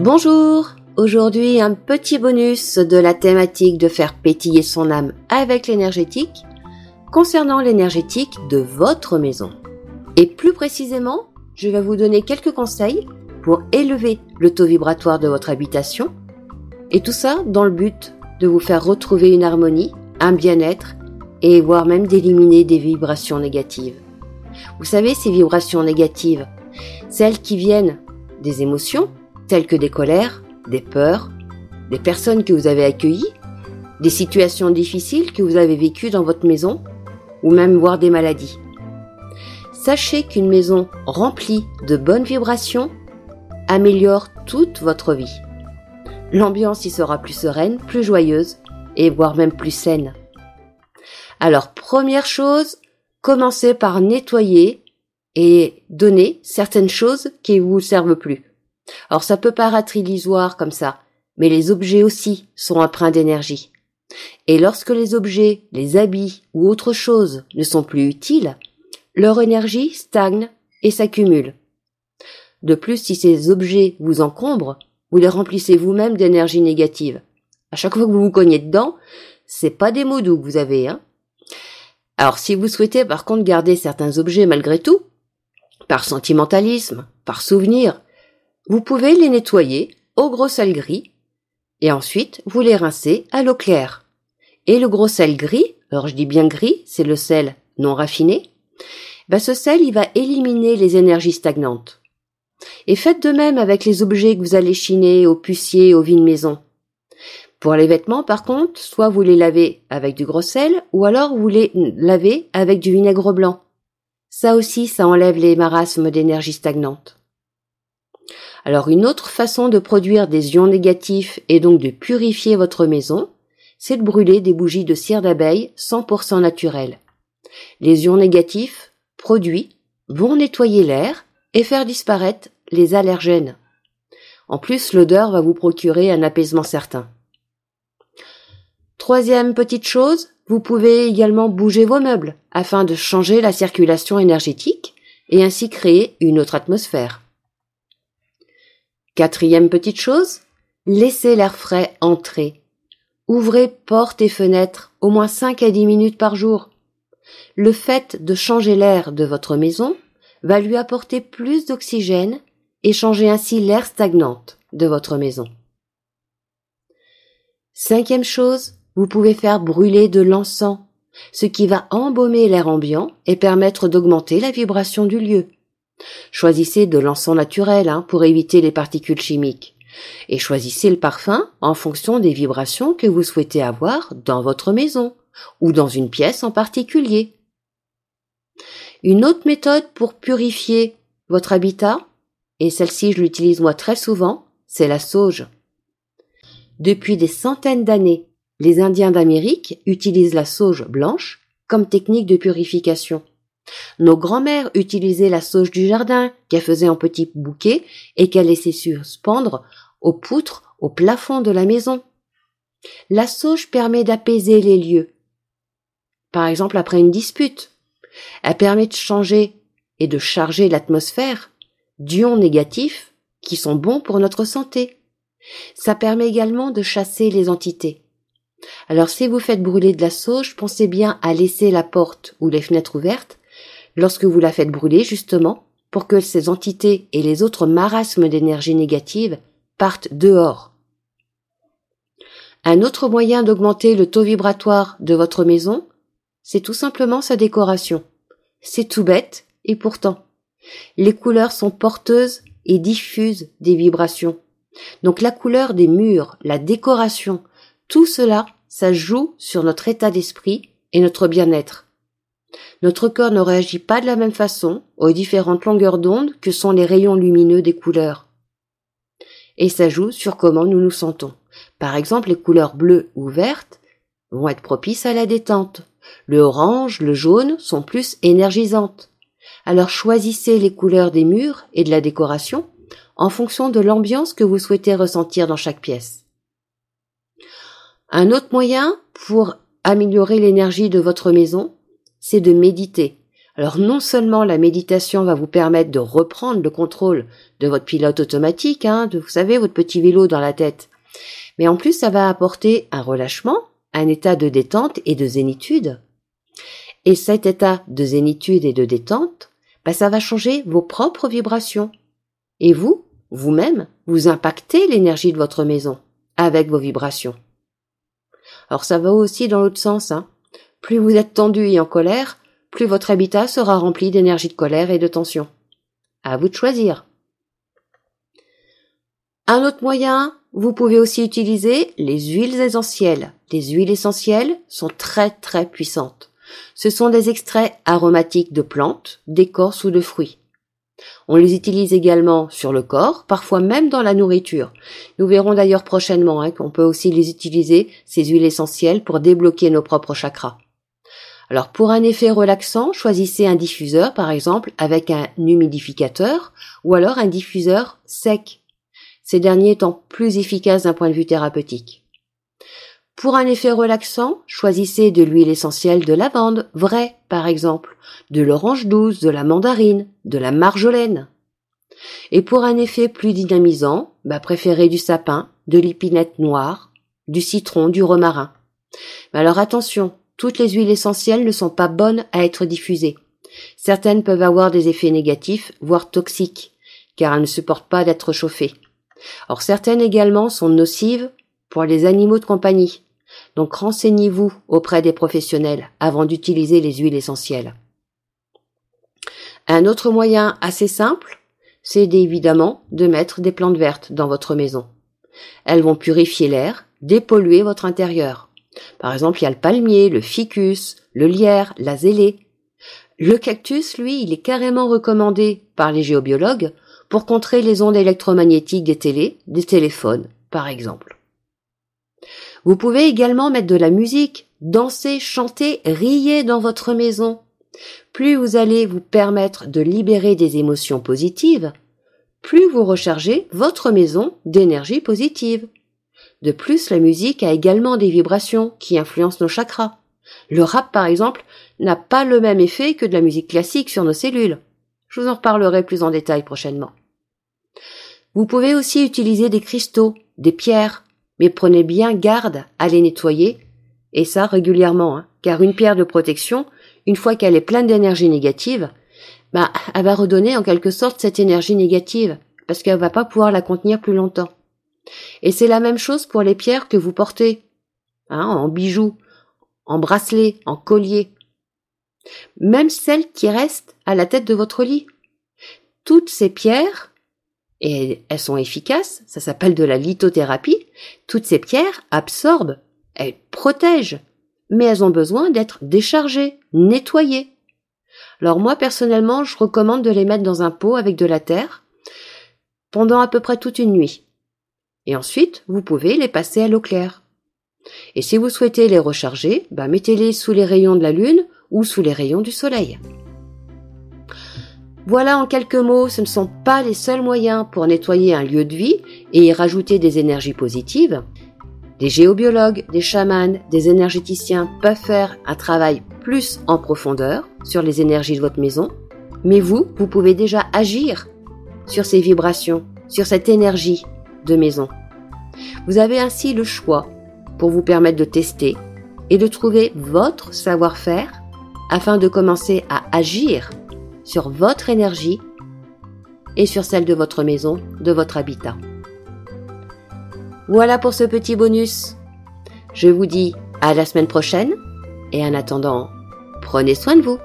Bonjour Aujourd'hui un petit bonus de la thématique de faire pétiller son âme avec l'énergétique concernant l'énergétique de votre maison. Et plus précisément, je vais vous donner quelques conseils pour élever le taux vibratoire de votre habitation et tout ça dans le but de vous faire retrouver une harmonie, un bien-être et voire même d'éliminer des vibrations négatives. Vous savez, ces vibrations négatives, celles qui viennent des émotions, telles que des colères, des peurs, des personnes que vous avez accueillies, des situations difficiles que vous avez vécues dans votre maison, ou même voire des maladies. Sachez qu'une maison remplie de bonnes vibrations améliore toute votre vie. L'ambiance y sera plus sereine, plus joyeuse, et voire même plus saine. Alors, première chose, commencez par nettoyer et donner certaines choses qui vous servent plus. Alors ça peut paraître illusoire comme ça, mais les objets aussi sont empreints d'énergie. Et lorsque les objets, les habits ou autre chose ne sont plus utiles, leur énergie stagne et s'accumule. De plus, si ces objets vous encombrent, vous les remplissez vous-même d'énergie négative. À chaque fois que vous vous cognez dedans, c'est pas des mots doux que vous avez, hein. Alors, si vous souhaitez par contre garder certains objets malgré tout, par sentimentalisme, par souvenir, vous pouvez les nettoyer au gros sel gris et ensuite vous les rincez à l'eau claire. Et le gros sel gris, alors je dis bien gris, c'est le sel non raffiné, ben ce sel il va éliminer les énergies stagnantes. Et faites de même avec les objets que vous allez chiner au pucier, au vide maison. Pour les vêtements, par contre, soit vous les lavez avec du gros sel, ou alors vous les lavez avec du vinaigre blanc. Ça aussi, ça enlève les marasmes d'énergie stagnante. Alors une autre façon de produire des ions négatifs et donc de purifier votre maison, c'est de brûler des bougies de cire d'abeille 100% naturelles. Les ions négatifs produits vont nettoyer l'air et faire disparaître les allergènes. En plus, l'odeur va vous procurer un apaisement certain. Troisième petite chose, vous pouvez également bouger vos meubles afin de changer la circulation énergétique et ainsi créer une autre atmosphère. Quatrième petite chose, laissez l'air frais entrer. Ouvrez portes et fenêtres au moins 5 à 10 minutes par jour. Le fait de changer l'air de votre maison va lui apporter plus d'oxygène et changer ainsi l'air stagnante de votre maison. Cinquième chose, vous pouvez faire brûler de l'encens, ce qui va embaumer l'air ambiant et permettre d'augmenter la vibration du lieu. Choisissez de l'encens naturel hein, pour éviter les particules chimiques. Et choisissez le parfum en fonction des vibrations que vous souhaitez avoir dans votre maison ou dans une pièce en particulier. Une autre méthode pour purifier votre habitat, et celle-ci je l'utilise moi très souvent, c'est la sauge. Depuis des centaines d'années, les Indiens d'Amérique utilisent la sauge blanche comme technique de purification. Nos grands-mères utilisaient la sauge du jardin qu'elles faisaient en petits bouquets et qu'elles laissaient suspendre aux poutres au plafond de la maison. La sauge permet d'apaiser les lieux. Par exemple, après une dispute. Elle permet de changer et de charger l'atmosphère d'ions négatifs qui sont bons pour notre santé. Ça permet également de chasser les entités. Alors si vous faites brûler de la sauge, pensez bien à laisser la porte ou les fenêtres ouvertes lorsque vous la faites brûler justement pour que ces entités et les autres marasmes d'énergie négative partent dehors. Un autre moyen d'augmenter le taux vibratoire de votre maison, c'est tout simplement sa décoration. C'est tout bête, et pourtant, les couleurs sont porteuses et diffusent des vibrations. Donc la couleur des murs, la décoration, tout cela, ça joue sur notre état d'esprit et notre bien-être. Notre corps ne réagit pas de la même façon aux différentes longueurs d'onde que sont les rayons lumineux des couleurs. Et ça joue sur comment nous nous sentons. Par exemple, les couleurs bleues ou vertes vont être propices à la détente. Le orange, le jaune sont plus énergisantes. Alors choisissez les couleurs des murs et de la décoration en fonction de l'ambiance que vous souhaitez ressentir dans chaque pièce. Un autre moyen pour améliorer l'énergie de votre maison, c'est de méditer. Alors non seulement la méditation va vous permettre de reprendre le contrôle de votre pilote automatique, hein, de, vous savez, votre petit vélo dans la tête, mais en plus ça va apporter un relâchement, un état de détente et de zénitude. Et cet état de zénitude et de détente, bah, ça va changer vos propres vibrations. Et vous, vous-même, vous impactez l'énergie de votre maison avec vos vibrations. Alors ça va aussi dans l'autre sens. Hein. Plus vous êtes tendu et en colère, plus votre habitat sera rempli d'énergie de colère et de tension. À vous de choisir. Un autre moyen, vous pouvez aussi utiliser les huiles essentielles. Les huiles essentielles sont très très puissantes. Ce sont des extraits aromatiques de plantes, d'écorces ou de fruits. On les utilise également sur le corps, parfois même dans la nourriture. Nous verrons d'ailleurs prochainement hein, qu'on peut aussi les utiliser, ces huiles essentielles, pour débloquer nos propres chakras. Alors pour un effet relaxant, choisissez un diffuseur par exemple avec un humidificateur ou alors un diffuseur sec, ces derniers étant plus efficaces d'un point de vue thérapeutique. Pour un effet relaxant, choisissez de l'huile essentielle de lavande, vraie par exemple, de l'orange douce, de la mandarine, de la marjolaine. Et pour un effet plus dynamisant, bah préférez du sapin, de l'épinette noire, du citron, du romarin. Mais alors attention, toutes les huiles essentielles ne sont pas bonnes à être diffusées. Certaines peuvent avoir des effets négatifs, voire toxiques, car elles ne supportent pas d'être chauffées. Or certaines également sont nocives pour les animaux de compagnie, donc renseignez-vous auprès des professionnels avant d'utiliser les huiles essentielles. Un autre moyen assez simple, c'est évidemment de mettre des plantes vertes dans votre maison. Elles vont purifier l'air, dépolluer votre intérieur. Par exemple, il y a le palmier, le ficus, le lierre, la zélée. Le cactus, lui, il est carrément recommandé par les géobiologues pour contrer les ondes électromagnétiques des télés, des téléphones, par exemple. Vous pouvez également mettre de la musique, danser, chanter, rier dans votre maison. Plus vous allez vous permettre de libérer des émotions positives, plus vous rechargez votre maison d'énergie positive. De plus, la musique a également des vibrations qui influencent nos chakras. Le rap, par exemple, n'a pas le même effet que de la musique classique sur nos cellules. Je vous en reparlerai plus en détail prochainement. Vous pouvez aussi utiliser des cristaux, des pierres, mais prenez bien garde à les nettoyer, et ça régulièrement, hein, car une pierre de protection, une fois qu'elle est pleine d'énergie négative, bah, elle va redonner en quelque sorte cette énergie négative, parce qu'elle va pas pouvoir la contenir plus longtemps. Et c'est la même chose pour les pierres que vous portez, hein, en bijoux, en bracelets, en colliers, même celles qui restent à la tête de votre lit. Toutes ces pierres, et elles sont efficaces, ça s'appelle de la lithothérapie, toutes ces pierres absorbent, elles protègent, mais elles ont besoin d'être déchargées, nettoyées. Alors moi personnellement, je recommande de les mettre dans un pot avec de la terre pendant à peu près toute une nuit. Et ensuite, vous pouvez les passer à l'eau claire. Et si vous souhaitez les recharger, bah mettez-les sous les rayons de la lune ou sous les rayons du soleil. Voilà en quelques mots, ce ne sont pas les seuls moyens pour nettoyer un lieu de vie et y rajouter des énergies positives. Des géobiologues, des chamans, des énergéticiens peuvent faire un travail plus en profondeur sur les énergies de votre maison, mais vous, vous pouvez déjà agir sur ces vibrations, sur cette énergie maison. Vous avez ainsi le choix pour vous permettre de tester et de trouver votre savoir-faire afin de commencer à agir sur votre énergie et sur celle de votre maison, de votre habitat. Voilà pour ce petit bonus. Je vous dis à la semaine prochaine et en attendant, prenez soin de vous.